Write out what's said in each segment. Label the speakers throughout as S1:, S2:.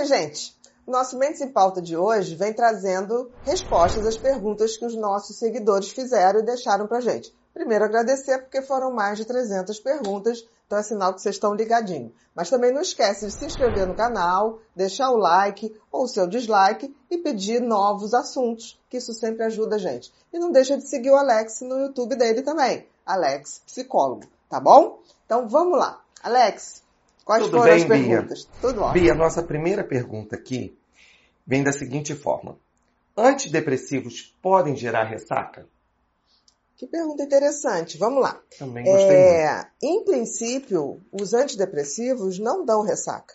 S1: Oi, gente! Nosso Mentes em Pauta de hoje vem trazendo respostas às perguntas que os nossos seguidores fizeram e deixaram pra gente. Primeiro, agradecer porque foram mais de 300 perguntas, então é sinal que vocês estão ligadinhos. Mas também não esquece de se inscrever no canal, deixar o like ou o seu dislike e pedir novos assuntos, que isso sempre ajuda a gente. E não deixa de seguir o Alex no YouTube dele também, Alex Psicólogo, tá bom? Então vamos lá. Alex, quais
S2: Tudo
S1: foram
S2: bem,
S1: as perguntas?
S2: Bia?
S1: Tudo ótimo.
S2: Bia, nossa primeira pergunta aqui vem da seguinte forma. Antidepressivos podem gerar ressaca?
S1: Que pergunta interessante. Vamos lá.
S2: Também gostei muito.
S1: É, em princípio, os antidepressivos não dão ressaca.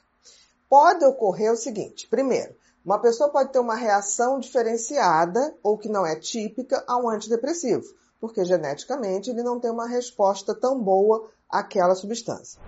S1: Pode ocorrer o seguinte: primeiro, uma pessoa pode ter uma reação diferenciada ou que não é típica a um antidepressivo, porque geneticamente ele não tem uma resposta tão boa àquela substância.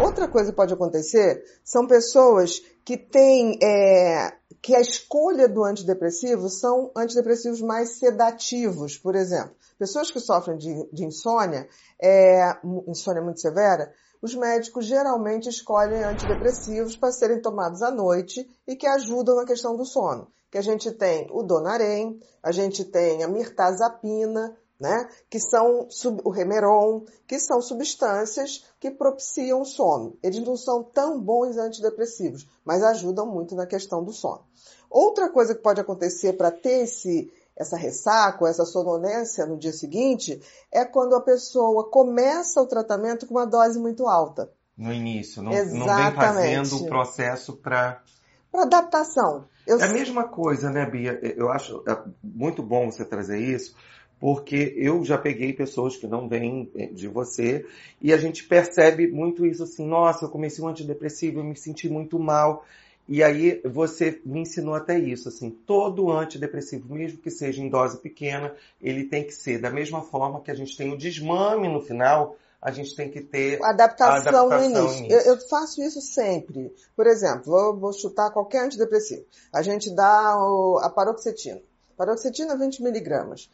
S1: Outra coisa que pode acontecer são pessoas que têm é, que a escolha do antidepressivo são antidepressivos mais sedativos, por exemplo. Pessoas que sofrem de, de insônia, é, insônia muito severa, os médicos geralmente escolhem antidepressivos para serem tomados à noite e que ajudam na questão do sono. Que a gente tem o Donarém, a gente tem a mirtazapina, né? Que são o Remeron, que são substâncias que propiciam o sono. Eles não são tão bons antidepressivos, mas ajudam muito na questão do sono. Outra coisa que pode acontecer para ter esse, essa ressaca, essa sonolência no dia seguinte, é quando a pessoa começa o tratamento com uma dose muito alta.
S2: No início, não, não vem fazendo o processo para
S1: para adaptação.
S2: Eu... É a mesma coisa, né, Bia? Eu acho muito bom você trazer isso, porque eu já peguei pessoas que não vêm de você e a gente percebe muito isso assim, nossa, eu comecei um antidepressivo, eu me senti muito mal. E aí você me ensinou até isso, assim, todo antidepressivo, mesmo que seja em dose pequena, ele tem que ser da mesma forma que a gente tem o desmame no final, a gente tem que ter
S1: adaptação,
S2: adaptação
S1: no início.
S2: início.
S1: Eu, eu, faço isso sempre. Por exemplo, vou, vou chutar qualquer antidepressivo. A gente dá o, a paroxetina. Paroxetina 20 miligramas.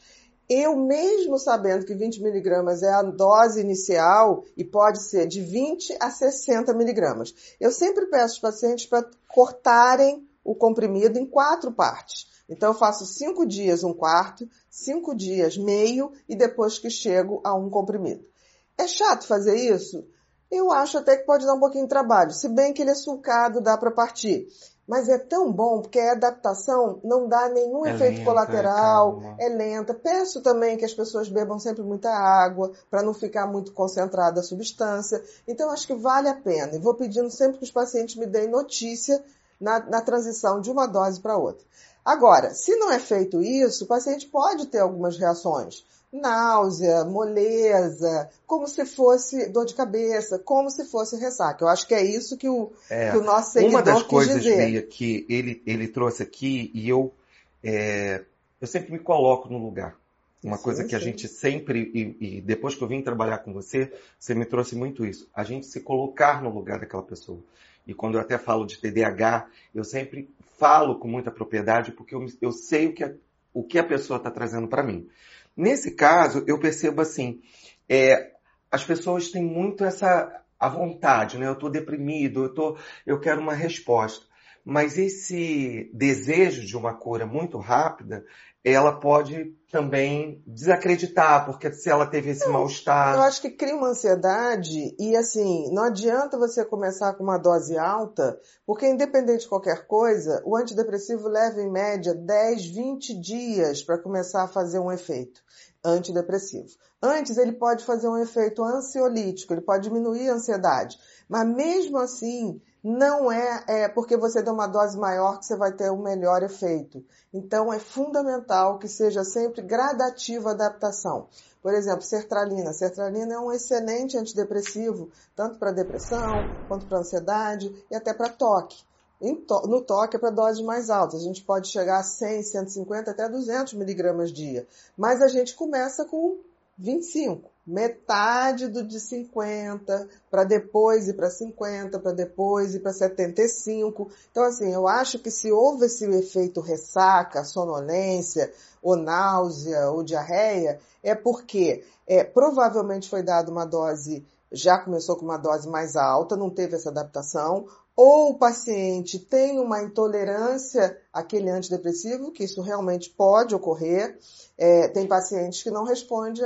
S1: Eu mesmo sabendo que 20 miligramas é a dose inicial e pode ser de 20 a 60 miligramas, eu sempre peço aos pacientes para cortarem o comprimido em quatro partes. Então eu faço cinco dias um quarto, cinco dias meio e depois que chego a um comprimido. É chato fazer isso? Eu acho até que pode dar um pouquinho de trabalho, se bem que ele é sulcado, dá para partir. Mas é tão bom, porque a adaptação não dá nenhum
S2: É
S1: efeito
S2: lenta,
S1: colateral,
S2: é
S1: é lenta. Peço também que as pessoas bebam sempre muita água, para não ficar muito concentrada a substância. Então, acho que vale a pena. E vou pedindo sempre que os pacientes me deem notícia na, na transição de uma dose para outra. Agora, se não é feito isso, o paciente pode ter algumas reações. Náusea, moleza, como se fosse dor de cabeça, como se fosse ressaca. Eu acho que é isso que o,
S2: É,
S1: que o nosso seguidor
S2: Uma das coisas, que ele, ele trouxe aqui, e eu, é, eu sempre me coloco no lugar. Uma
S1: Sim,
S2: coisa que a
S1: sim.
S2: gente sempre, e, e depois que eu vim trabalhar com você, você me trouxe muito isso. A gente se colocar no lugar daquela pessoa. E quando eu até falo de TDAH, eu sempre falo com muita propriedade, porque eu, eu sei o que a, o que a pessoa está trazendo para mim. Nesse caso, eu percebo assim, é, as pessoas têm muito essa a vontade, né? Eu estou deprimido, eu, tô, eu quero uma resposta. Mas esse desejo de uma cura muito rápida, ela pode também desacreditar, porque se ela teve esse
S1: Eu
S2: mal-estar.
S1: acho que cria uma ansiedade e assim, não adianta você começar com uma dose alta, porque independente de qualquer coisa, o antidepressivo leva em média 10, 20 dias para começar a fazer um efeito antidepressivo. Antes ele pode fazer um efeito ansiolítico, ele pode diminuir a ansiedade, mas mesmo assim não é, é porque você deu uma dose maior que você vai ter o melhor efeito. Então é fundamental que seja sempre gradativa a adaptação. Por exemplo, sertralina. Sertralina é um excelente antidepressivo, tanto para depressão, quanto para ansiedade e até para toque. To- No toque é para doses mais altas. A gente pode chegar a 100, 150, até 200 miligramas dia. Mas a gente começa com 25. Metade do de 50, para depois ir para 50, para depois ir para 75. Então, assim, eu acho que se houve esse efeito ressaca, sonolência, ou náusea, ou diarreia, é porque é, provavelmente foi dada uma dose, já começou com uma dose mais alta, não teve essa adaptação, ou o paciente tem uma intolerância àquele antidepressivo, que isso realmente pode ocorrer. É, tem pacientes que não respondem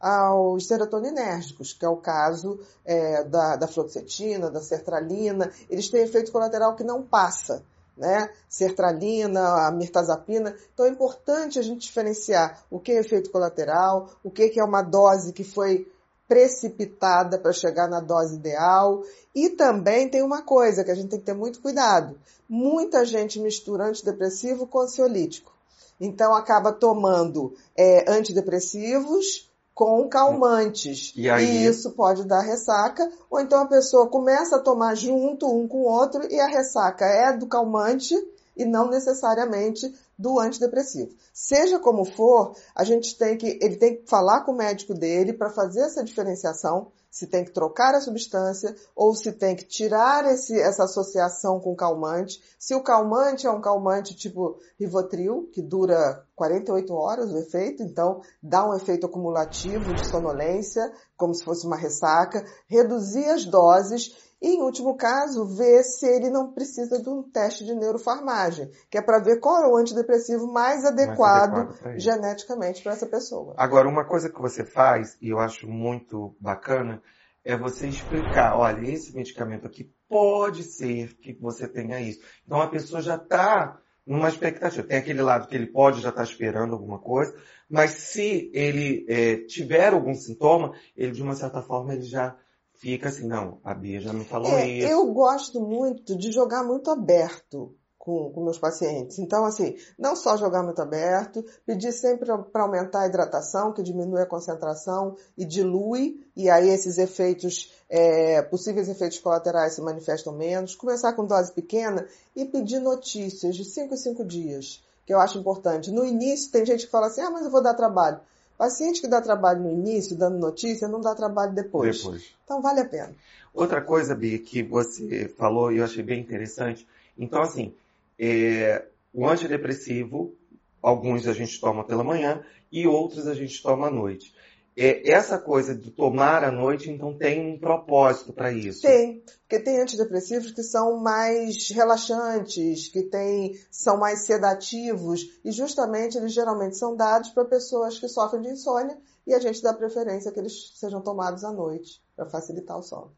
S1: aos serotoninérgicos, que é o caso é, da, da fluoxetina, da sertralina. Eles têm efeito colateral que não passa, né? Sertralina, a mirtazapina. Então é importante a gente diferenciar o que é efeito colateral, o que é uma dose que foi precipitada para chegar na dose ideal. E também tem uma coisa que a gente tem que ter muito cuidado. Muita gente mistura antidepressivo com ansiolítico. Então acaba tomando é, antidepressivos com calmantes. E, aí... e, isso pode dar ressaca. Ou então a pessoa começa a tomar junto um com o outro e a ressaca é do calmante e não necessariamente do antidepressivo. Seja como for, a gente tem que, ele tem que falar com o médico dele para fazer essa diferenciação, se tem que trocar a substância ou se tem que tirar esse, essa associação com o calmante. Se o calmante é um calmante tipo Rivotril, que dura 48 horas o efeito, então dá um efeito acumulativo de sonolência, como se fosse uma ressaca, reduzir as doses e, em último caso, ver se ele não precisa de um teste de neurofarmagem, que é para ver qual é o antidepressivo mais adequado, mais adequado geneticamente para essa pessoa.
S2: Agora, uma coisa que você faz, e eu acho muito bacana, é você explicar, olha, esse medicamento aqui pode ser que você tenha isso. Então a pessoa já está numa expectativa. Tem aquele lado que ele pode já estar tá esperando alguma coisa, mas se ele é, tiver algum sintoma, ele de uma certa forma ele já fica assim, não, a Bia já me falou é, isso.
S1: Eu gosto muito de jogar muito aberto com, com meus pacientes. Então, assim, não só jogar muito aberto, pedir sempre para aumentar a hidratação, que diminui a concentração e dilui, e aí esses efeitos, é, possíveis efeitos colaterais se manifestam menos. Começar com dose pequena e pedir notícias de 5 em 5 dias, que eu acho importante. No início, tem gente que fala assim, ah, mas eu vou dar trabalho. Paciente que dá trabalho no início, dando notícia, não dá trabalho depois. Depois. Então vale a pena.
S2: Outra coisa, Bia, que você falou e eu achei bem interessante. Então, assim, é, o antidepressivo, alguns a gente toma pela manhã e outros a gente toma à noite. É, essa coisa de tomar à noite, então tem um propósito para isso?
S1: Tem, porque tem antidepressivos que são mais relaxantes, que tem, são mais sedativos, e justamente eles geralmente são dados para pessoas que sofrem de insônia, e a gente dá preferência que eles sejam tomados à noite, para facilitar o sono.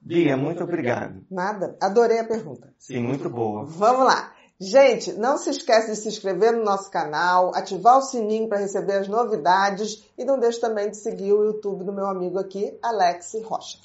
S2: Bia, muito obrigado.
S1: Nada, adorei a pergunta.
S2: Sim, muito boa.
S1: Vamos lá. Gente, não se esqueça de se inscrever no nosso canal, ativar o sininho para receber as novidades e não deixe também de seguir o YouTube do meu amigo aqui, Alex Rocha.